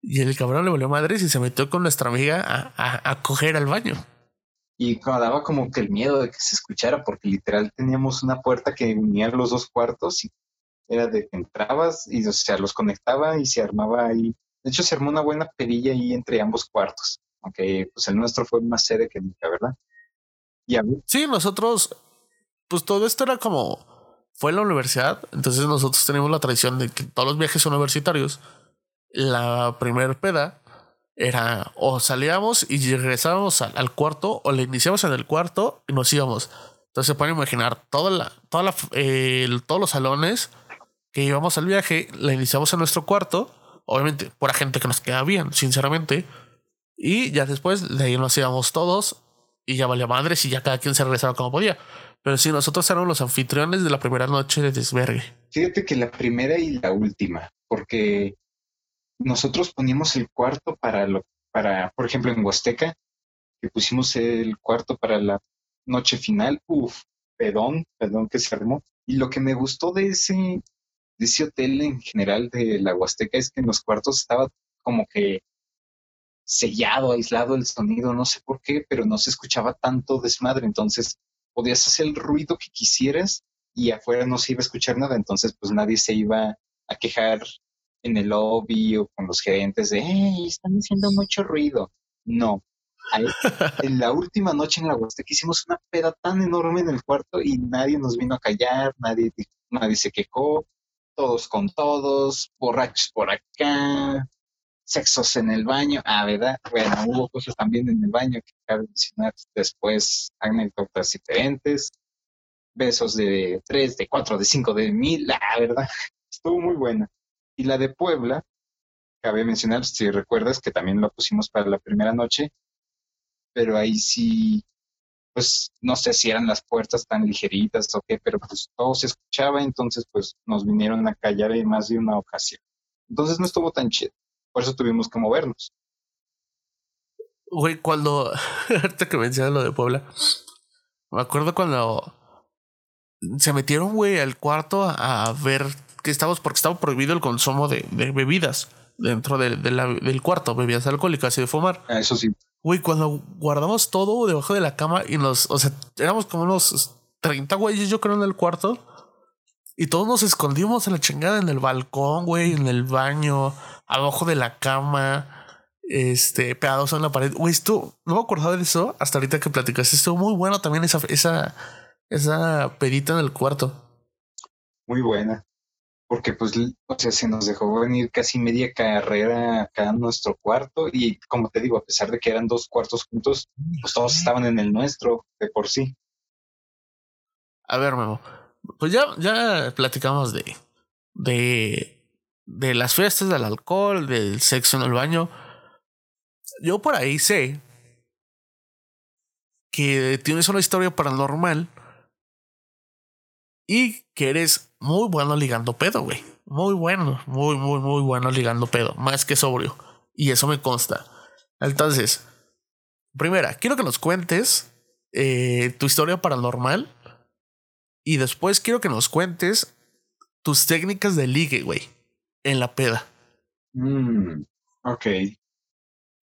y el cabrón le volvió madre y se metió con nuestra amiga a, a, coger al baño. Y daba como que el miedo de que se escuchara, porque literal teníamos una puerta que unía los dos cuartos y era de que entrabas y o sea, los conectaba y se armaba ahí. De hecho, se armó una buena perilla ahí entre ambos cuartos aunque pues el nuestro fue más sede que nunca, ¿verdad? Y a mí, sí, nosotros, pues todo esto era como, fue la universidad, entonces nosotros tenemos la tradición de que todos los viajes universitarios, la primer peda era o salíamos y regresábamos al, cuarto o le iniciamos en el cuarto y nos íbamos. Entonces se pueden imaginar toda la, toda la, todos los salones que íbamos al viaje, la iniciamos en nuestro cuarto, obviamente por gente que nos queda bien, sinceramente y ya después de ahí nos íbamos todos y ya valía madres y ya cada quien se regresaba como podía. Pero sí, nosotros éramos los anfitriones de la primera noche de desvergue. Fíjate que la primera y la última, porque nosotros poníamos el cuarto para lo, para, por ejemplo, en Huasteca, que pusimos el cuarto para la noche final, uff, pedón, pedón que se armó. Y lo que me gustó de ese, de ese hotel en general de la Huasteca es que en los cuartos estaba como que sellado, aislado el sonido, no sé por qué, pero no se escuchaba tanto desmadre, entonces podías hacer el ruido que quisieras y afuera no se iba a escuchar nada, entonces pues nadie se iba a quejar en el lobby o con los gerentes de, hey, están haciendo mucho ruido. No. en la última noche en la Huasteca hicimos una peda tan enorme en el cuarto y nadie nos vino a callar, nadie, nadie se quejó, todos con todos, borrachos por acá, sexos en el baño. Ah, ¿verdad? Bueno, hubo cosas también en el baño que cabe mencionar después, anécdotas diferentes, besos de tres, de cuatro, de cinco, de mil, la verdad, estuvo muy buena. Y la de Puebla, cabe mencionar, si recuerdas, que también la pusimos para la primera noche, pero ahí sí, pues no sé si eran las puertas tan ligeritas o qué, pero pues todo se escuchaba, entonces pues nos vinieron a callar en más de una ocasión. Entonces no estuvo tan chido, por eso tuvimos que movernos. Güey, cuando, ahorita que mencionas lo de Puebla, me acuerdo cuando se metieron, güey, al cuarto a ver que estábamos, porque estaba prohibido el consumo de, bebidas dentro de, del cuarto, bebidas alcohólicas y de fumar. Ah, eso sí. Güey, cuando guardamos todo debajo de la cama y nos, o sea, éramos como unos 30 güeyes, yo creo, en el cuarto. Y todos nos escondimos en la chingada, en el balcón, güey, en el baño, abajo de la cama, este, pegados en la pared. Güey, esto, no me acordaba de eso hasta ahorita que platicaste. Estuvo muy bueno también esa, esa, esa pedita en el cuarto. Muy buena porque pues, o sea, se nos dejó venir casi media carrera acá en nuestro cuarto y como te digo, a pesar de que eran dos cuartos juntos, pues todos estaban en el nuestro de por sí. A ver, Memo, pues ya, ya platicamos de, de, de las fiestas, del alcohol, del sexo en el baño. Yo por ahí sé que tienes una historia paranormal y que eres muy bueno ligando pedo, güey. Muy bueno, muy, muy, muy bueno ligando pedo. Más que sobrio. Y eso me consta. Entonces, primera, quiero que nos cuentes eh, tu historia paranormal. Y después quiero que nos cuentes tus técnicas de ligue, güey. En la peda. Mm, ok.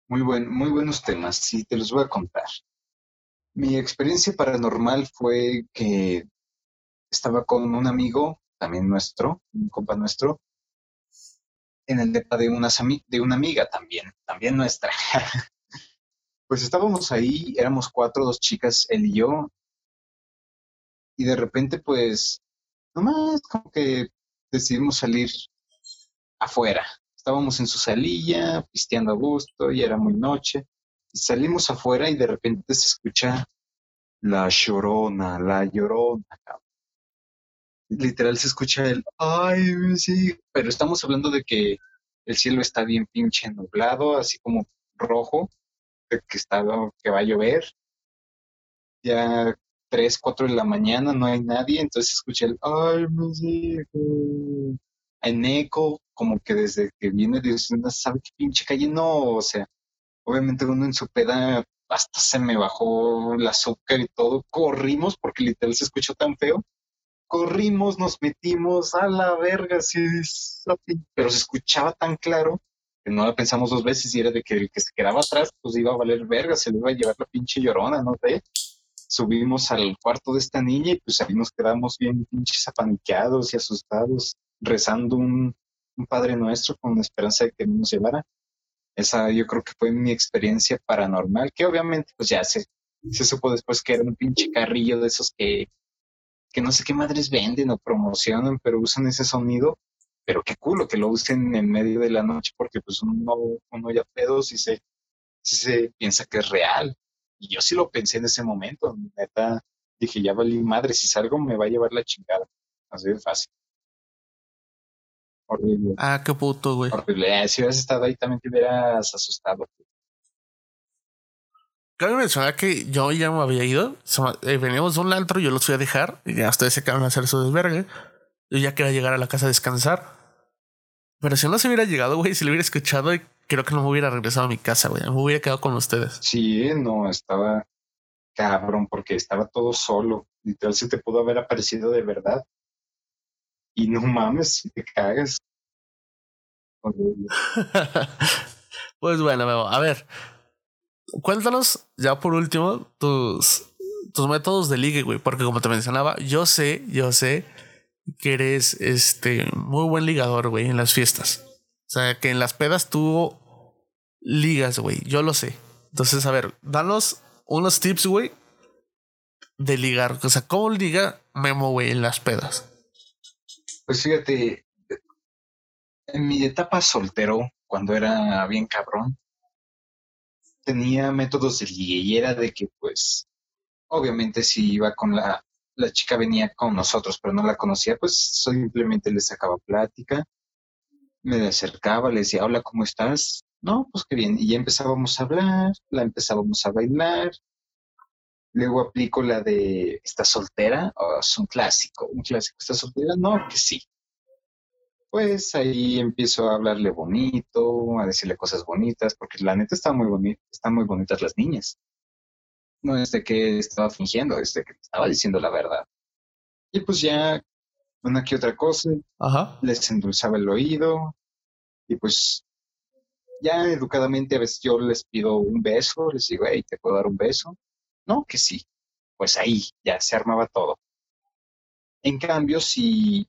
Muy, buen, muy buenos temas. Sí, te los voy a contar. Mi experiencia paranormal fue que estaba con un amigo, también nuestro, un compa nuestro, en el depa de, una de una amiga también, también nuestra. pues estábamos ahí, éramos cuatro, dos chicas, él y yo, y de repente pues, nomás como que decidimos salir afuera. Estábamos en su salilla, pisteando a gusto, y era muy noche. Y salimos afuera y de repente se escucha la llorona, la llorona, literal se escucha el, ay, sí, pero estamos hablando de que el cielo está bien pinche nublado, así como rojo, que está, que va a llover. Ya tres, cuatro de la mañana, no hay nadie, entonces se escucha el, ay, mis hijos. En eco, como que desde que viene Dios, no sabe qué pinche calle, no, o sea, obviamente uno en su peda hasta se me bajó el azúcar y todo, corrimos porque literal se escuchó tan feo. Corrimos, nos metimos a la verga, sí, pero se escuchaba tan claro que no la pensamos dos veces y era de que el que se quedaba atrás pues iba a valer verga, se le iba a llevar la pinche llorona, no sé. Subimos al cuarto de esta niña y pues ahí nos quedamos bien pinches apaniqueados y asustados, rezando un, un Padre Nuestro con la esperanza de que nos llevara. Esa yo creo que fue mi experiencia paranormal, que obviamente pues ya se, se supo después que era un pinche carrillo de esos que que no sé qué madres venden o promocionan, pero usan ese sonido, pero qué culo que lo usen en medio de la noche porque pues uno, uno ya pedo si se, si se piensa que es real. Y yo sí lo pensé en ese momento, neta, dije, ya valí madre, si salgo me va a llevar la chingada. Así de fácil. Horrible. Ah, qué puto, güey. Horrible. Eh, si hubieras estado ahí también te hubieras asustado. Cabe mencionar que yo ya me había ido. Eh, veníamos de un antro, yo los fui a dejar. Y ya ustedes se acaban de hacer su desvergue. Yo ya quería llegar a la casa a descansar. Pero si no se hubiera llegado, güey, si lo hubiera escuchado, creo que no me hubiera regresado a mi casa, güey. Me hubiera quedado con ustedes. Sí, no, estaba cabrón porque estaba todo solo. Literal se te pudo haber aparecido de verdad. Y no mames, si te cagas. pues bueno, a ver. Cuéntanos ya por último tus, tus métodos de ligue, güey. Porque como te mencionaba, yo sé, yo sé que eres este muy buen ligador, güey, en las fiestas. Sea, que en las pedas tú ligas, güey. Yo lo sé. Entonces, a ver, danos unos tips, güey, de ligar. O sea, ¿cómo liga Memo, güey, en las pedas? Pues fíjate, en mi etapa soltero, cuando era bien cabrón, tenía métodos de ligue y era de que, pues, obviamente si iba con la, la chica venía con nosotros, pero no la conocía, pues simplemente le sacaba plática, me acercaba, le decía, hola, ¿cómo estás? No, pues qué bien. Y ya empezábamos a hablar, la empezábamos a bailar. Luego aplico la de, ¿está soltera? Oh, es un clásico, un clásico. ¿Está soltera? No, que sí. Pues ahí empiezo a hablarle bonito, a decirle cosas bonitas, porque la neta está muy bonita, están muy bonitas las niñas. No es de que estaba fingiendo, es de que estaba diciendo la verdad. Y pues ya una que otra cosa, les endulzaba el oído, y pues ya educadamente a veces yo les pido un beso, les digo, hey, ¿te puedo dar un beso? No, que sí. Pues ahí ya se armaba todo. En cambio, si,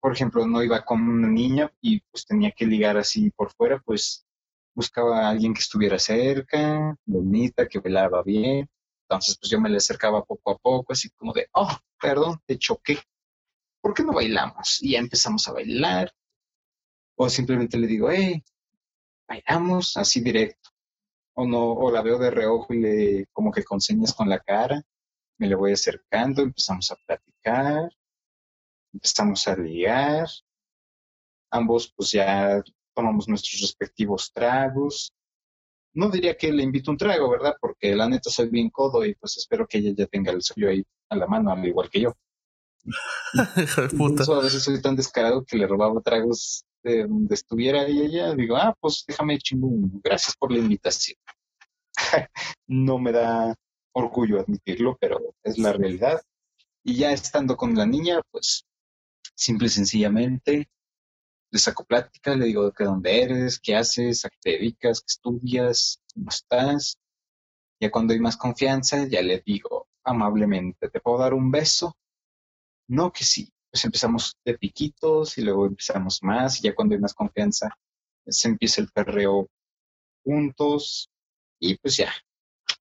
por ejemplo, no iba con una niña y pues tenía que ligar así por fuera, pues buscaba a alguien que estuviera cerca, bonita, que velaba bien. Entonces, pues yo me le acercaba poco a poco, así como de, oh, perdón, te choqué. ¿Por qué no bailamos? Y ya empezamos a bailar. O simplemente le digo, hey, bailamos así directo. O no, o la veo de reojo y le como que con señas con la cara, me le voy acercando, empezamos a platicar, empezamos a ligar, ambos pues ya tomamos nuestros respectivos tragos. No diría que le invito un trago, ¿verdad? Porque la neta soy bien codo y pues espero que ella ya tenga el suyo ahí a la mano, al igual que yo. a veces soy tan descarado que le robaba tragos donde estuviera ella, digo, ah, pues déjame chingón, gracias por la invitación. no me da orgullo admitirlo, pero es la realidad. Y ya estando con la niña, pues simple y sencillamente le saco plática, le digo de dónde eres, qué haces, a qué te dedicas, qué estudias, cómo estás. Ya cuando hay más confianza, ya le digo amablemente, ¿te puedo dar un beso? No, que sí pues empezamos de piquitos y luego empezamos más y ya cuando hay más confianza se empieza el perreo juntos y pues ya,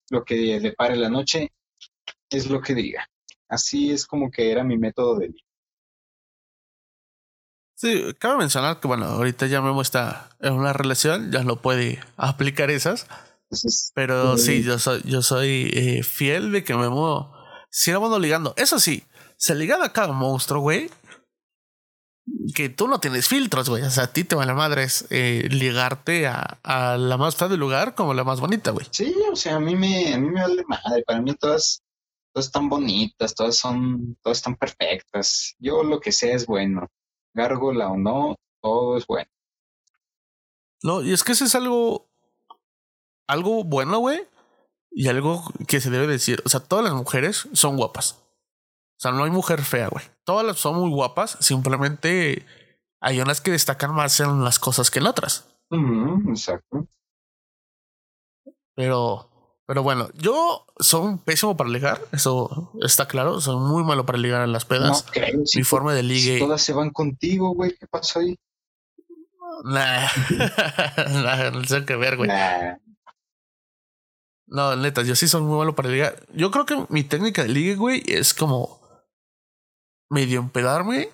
lo que le pare la noche es lo que diga. Así es como que era mi método de vida. Sí, cabe mencionar que bueno, ahorita ya Memo está en una relación, ya no puede aplicar esas. pero sí, yo soy, yo soy eh, fiel de que Memo sigamos ligando. Eso sí, se ligaba a cada monstruo, güey. Que tú no tienes filtros, güey. O sea, a ti te va la madre es eh, ligarte a, a, la más fea del lugar como la más bonita, güey. Sí, o sea, a mí me, a mí me vale madre. Para mí todas, todas están bonitas, todas son, todas están perfectas. Yo lo que sé es bueno. Gárgola o no, todo es bueno. No, y es que eso es algo, algo bueno, güey. Y algo que se debe decir. O sea, todas las mujeres son guapas. O sea, no hay mujer fea, güey. Todas son muy guapas, simplemente hay unas que destacan más en las cosas que en otras. exacto. Pero, pero bueno, yo soy pésimo para ligar, eso está claro. Soy muy malo para ligar en las pedas. No Mi forma de ligue. todas se van contigo, güey. ¿Qué pasa ahí? Nah. no sé qué ver, güey. No, neta, yo sí soy muy malo para ligar. Yo creo que mi técnica de ligue, güey, es como medio empedarme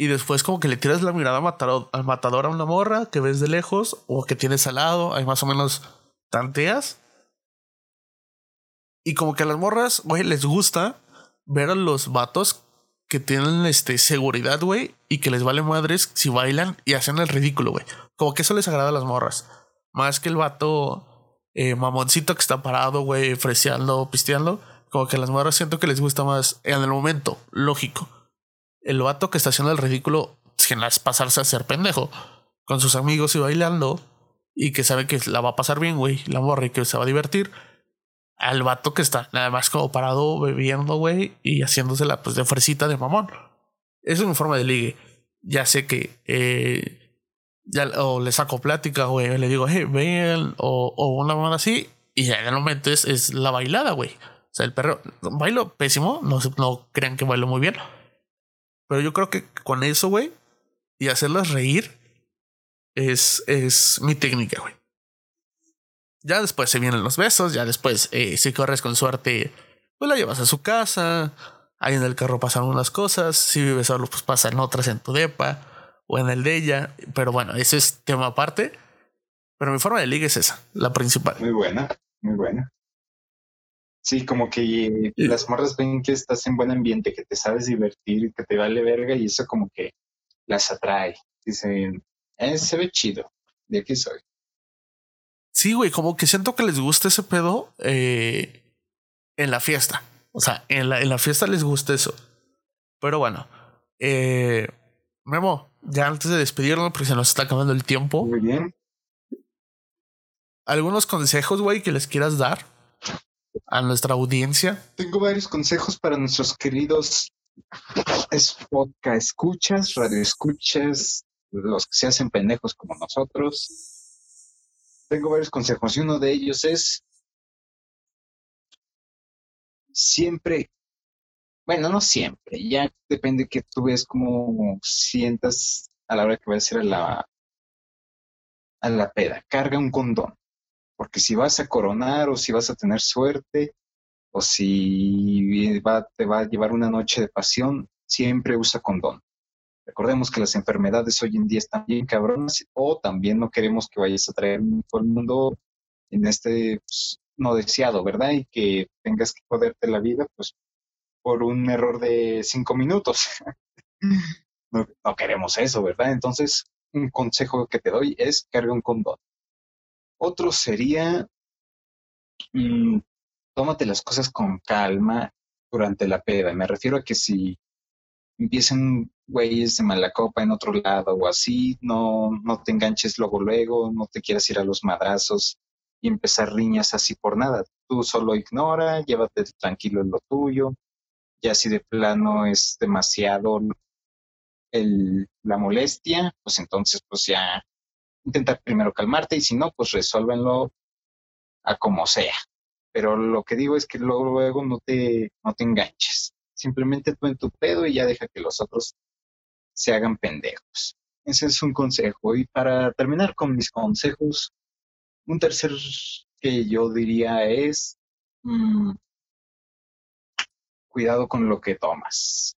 y después como que le tiras la mirada al matador a una morra que ves de lejos o que tienes al lado, hay más o menos tanteas. Y como que a las morras, güey, les gusta ver a los vatos que tienen este seguridad, güey, y que les vale madres si bailan y hacen el ridículo, güey. Como que eso les agrada a las morras. Más que el vato eh, mamoncito que está parado, güey, freseando, pisteando. Como que las morras siento que les gusta más en el momento, lógico. El vato que está haciendo el ridículo sin las pasarse a ser pendejo. Con sus amigos y bailando. Y que sabe que la va a pasar bien, güey. La morra y que se va a divertir. al vato que está nada más como parado bebiendo, güey, y haciéndosela pues de fresita de mamón. Es mi forma de ligue. Ya sé que eh, ya o le saco plática, güey, le digo, hey, ven, o, o una mano así, y ya en el momento es, es la bailada, güey. O sea, el perro bailo pésimo, no, no crean que bailo muy bien. Pero yo creo que con eso, güey, y hacerlas reír es, es mi técnica, güey. Ya después se vienen los besos, ya después, eh, si corres con suerte, pues la llevas a su casa. Ahí en el carro pasan unas cosas. Si vives solo, pues pasan otras en tu depa o en el de ella. Pero bueno, ese es tema aparte. Pero mi forma de liga es esa, la principal. Muy buena, muy buena. Sí, como que las morras ven que estás en buen ambiente, que te sabes divertir, que te vale verga y eso como que las atrae. Dicen, eh, se ve chido, de aquí soy. Sí, güey, como que siento que les gusta ese pedo eh, en la fiesta. O sea, en la, en la fiesta les gusta eso. Pero bueno, eh, Memo, ya antes de despedirnos, porque se nos está acabando el tiempo. Muy bien. ¿Algunos consejos, güey, que les quieras dar a nuestra audiencia? Tengo varios consejos para nuestros queridos es podcast escuchas, radio escuchas, los que se hacen pendejos como nosotros tengo varios consejos y uno de ellos es siempre, bueno, no siempre, ya depende que tú ves cómo sientas a la hora que vas a ir a la, a la peda. Carga un condón, porque si vas a coronar o si vas a tener suerte o si te va a llevar una noche de pasión, siempre usa condón. Recordemos que las enfermedades hoy en día están bien cabronas o también no queremos que vayas a traer todo el mundo en este pues, no deseado, ¿verdad? Y que tengas que joderte la vida pues por un error de cinco minutos. no, queremos eso, ¿verdad? Entonces, un consejo que te doy es carga un condón. Otro sería, mm, tómate las cosas con calma durante la peda. Me refiero a que si empiecen güeyes de mala copa en otro lado o así, no, no te enganches luego, luego, no te quieras ir a los madrazos y empezar riñas así por nada. Tú solo ignora, llévate tranquilo en lo tuyo, ya si de plano es demasiado el, la molestia, pues entonces pues ya intentar primero calmarte y si no, pues resuélvenlo a como sea. Pero lo que digo es que luego, luego no te, no te enganches. Simplemente tú en tu pedo y ya deja que los otros se hagan pendejos. Ese es un consejo. Y para terminar con mis consejos, un tercer que yo diría es mm, cuidado con lo que tomas,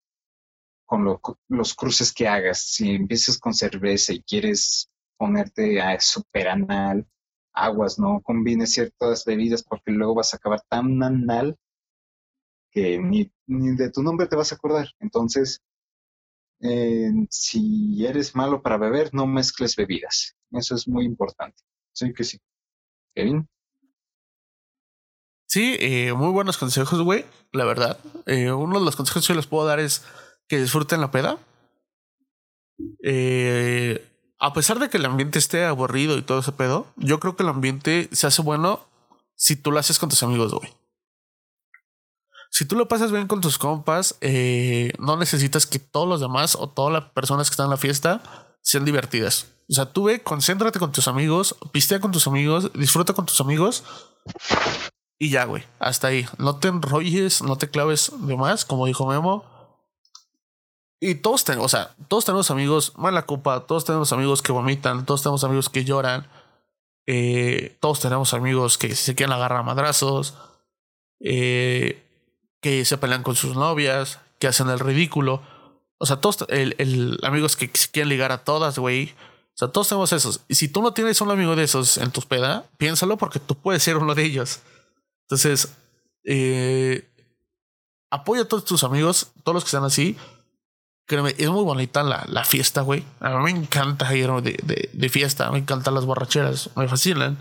con los cruces que hagas. Si empiezas con cerveza y quieres ponerte a super anal, aguas, no combines ciertas bebidas porque luego vas a acabar tan anal que ni, ni de tu nombre te vas a acordar. Entonces, si eres malo para beber, no mezcles bebidas. Eso es muy importante. Sí que sí. Kevin. Sí, eh, muy buenos consejos, güey. La verdad. Eh, uno de los consejos que les puedo dar es que disfruten la peda. Eh, a pesar de que el ambiente esté aburrido y todo ese pedo, yo creo que el ambiente se hace bueno si tú lo haces con tus amigos, güey si tú lo pasas bien con tus compas, eh, no necesitas que todos los demás o todas las personas que están en la fiesta sean divertidas. O sea, tú ve, concéntrate con tus amigos, pistea con tus amigos, disfruta con tus amigos y ya, güey, hasta ahí. No te enrolles, no te claves de más, como dijo Memo. Y todos tenemos, o sea, todos tenemos amigos mala copa, todos tenemos amigos que vomitan, todos tenemos amigos que lloran, eh, todos tenemos amigos que se quieren agarrar a madrazos. Eh, que se pelean con sus novias, que hacen el ridículo. O sea, todos, el, amigos que se quieren ligar a todas, güey. O sea, todos tenemos esos. Y si tú no tienes un amigo de esos en tu peda, piénsalo porque tú puedes ser uno de ellos. Entonces, eh, apoya a todos tus amigos, todos los que están así. Créeme, es muy bonita la, la fiesta, güey. A mí me encanta ir de, de, fiesta, me encantan las borracheras, me fascinan.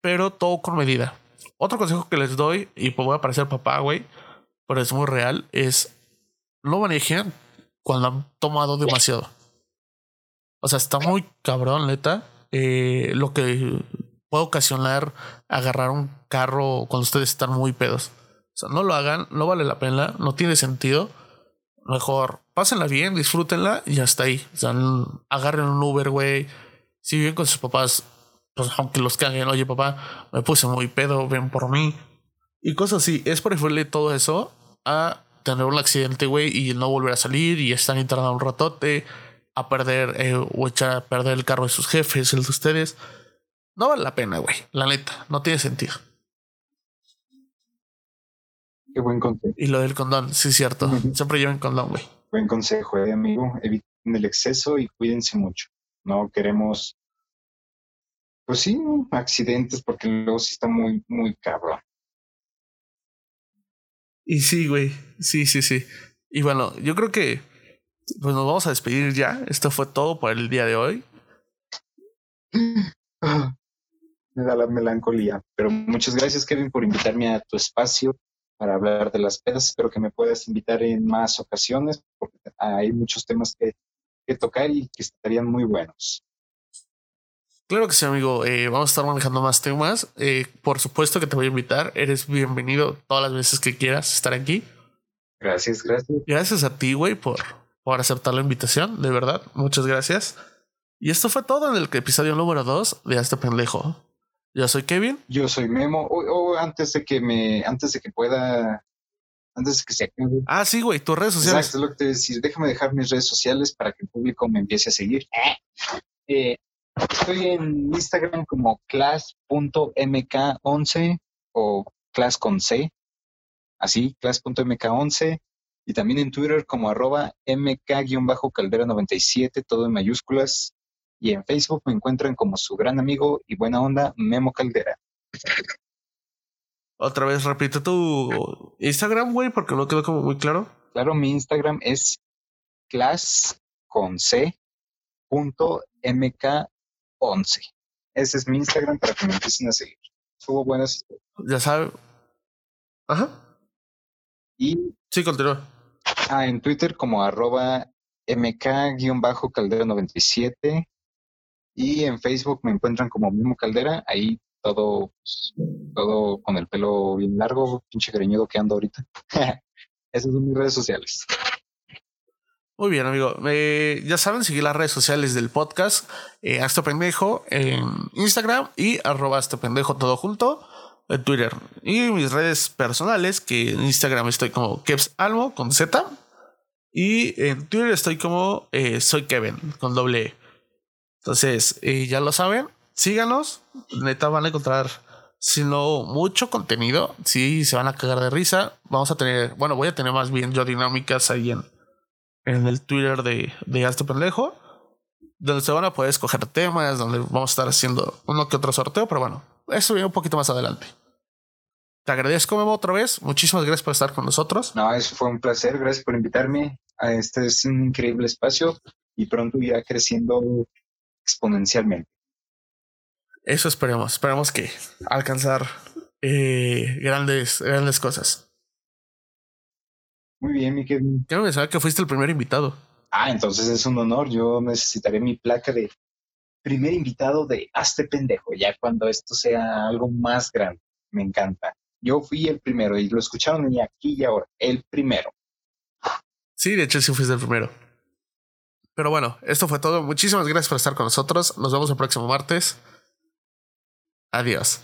Pero todo con medida. Otro consejo que les doy, y pues voy a parecer papá, güey, pero es muy real, es no manejen cuando han tomado demasiado. O sea, está muy cabrón, neta. Eh, lo que puede ocasionar agarrar un carro cuando ustedes están muy pedos. O sea, no lo hagan, no vale la pena, no tiene sentido. Mejor pásenla bien, disfrútenla y hasta ahí. O sea, agarren un Uber, güey. Si viven con sus papás, pues aunque los caguen, oye papá, me puse muy pedo, ven por mí. Y cosas así. Es preferible todo eso a tener un accidente, güey, y no volver a salir y estar internado un ratote, a perder eh, o echar a perder el carro de sus jefes, el de ustedes. No vale la pena, güey. La neta, no tiene sentido. Qué buen consejo. Y lo del condón, sí cierto. Siempre lleven condón, güey. Buen consejo, eh, amigo. Eviten el exceso y cuídense mucho. No queremos, pues sí, accidentes porque luego sí está muy, muy cabrón. Y sí, güey. Sí, sí, sí. Y bueno, yo creo que pues nos vamos a despedir ya. Esto fue todo por el día de hoy. Me da la melancolía. Pero muchas gracias, Kevin, por invitarme a tu espacio para hablar de las pedas. Espero que me puedas invitar en más ocasiones, porque hay muchos temas que, que tocar y que estarían muy buenos. Claro que sí, amigo. Eh, vamos a estar manejando más temas. Eh, por supuesto que te voy a invitar. Eres bienvenido todas las veces que quieras estar aquí. Gracias, gracias. Gracias a ti, güey, por, por aceptar la invitación. De verdad, muchas gracias. Y esto fue todo en el episodio número 2 de Este Pendejo. Yo soy Kevin. Yo soy Memo. Antes de que me, antes de que pueda, antes de que se acabe. Ah, sí, güey, tus redes sociales. Exacto, es lo que te decir. Déjame dejar mis redes sociales para que el público me empiece a seguir. Eh, estoy en Instagram como class.mk11 o class con C. Así, class.mk11. Y también en Twitter como arroba mk-caldera97, todo en mayúsculas. Y en Facebook me encuentran como su gran amigo y buena onda, Memo Caldera. Otra vez repite tu Instagram, güey, porque no quedó como muy claro. Claro, mi Instagram es class con C punto mk11. Ese es mi Instagram para que me empiecen a seguir. Subo buenas Ya sabe. Ajá. Y. Sí, continúa. Ah, en Twitter como arroba mk-caldera97 y en Facebook me encuentran como mismo Caldera, ahí todo, todo con el pelo bien largo, pinche greñudo que ando ahorita. Esas son mis redes sociales. Muy bien, amigo. Eh, ya saben, seguir las redes sociales del podcast, eh, en Instagram y arroba Hasta Pendejo todo junto en Twitter. Y mis redes personales, que en Instagram estoy como Almo con Z. Y en Twitter estoy como eh, Soy Kevin con doble E. Entonces, eh, ya lo saben, síganos. Neta van a encontrar, si no mucho contenido, sí, se van a cagar de risa. Vamos a tener, bueno, voy a tener más bien yo dinámicas ahí en, en el Twitter de, de Alto Pendejo, donde se van a poder escoger temas, donde vamos a estar haciendo uno que otro sorteo, pero bueno, eso viene un poquito más adelante. Te agradezco, Memo, otra vez. Muchísimas gracias por estar con nosotros. No, eso fue un placer. Gracias por invitarme a este es un increíble espacio y pronto irá creciendo exponencialmente. Eso esperemos. Esperemos que alcanzar eh, grandes, grandes cosas. Muy bien, mi Kevin. Quiero pensar que fuiste el primer invitado. Ah, entonces es un honor. Yo necesitaré mi placa de primer invitado de Hazte Pendejo, ya cuando esto sea algo más grande. Me encanta. Yo fui el primero y lo escucharon y aquí y ahora, el primero. Sí, de hecho sí fuiste el primero. Pero bueno, esto fue todo. Muchísimas gracias por estar con nosotros. Nos vemos el próximo martes. Adiós.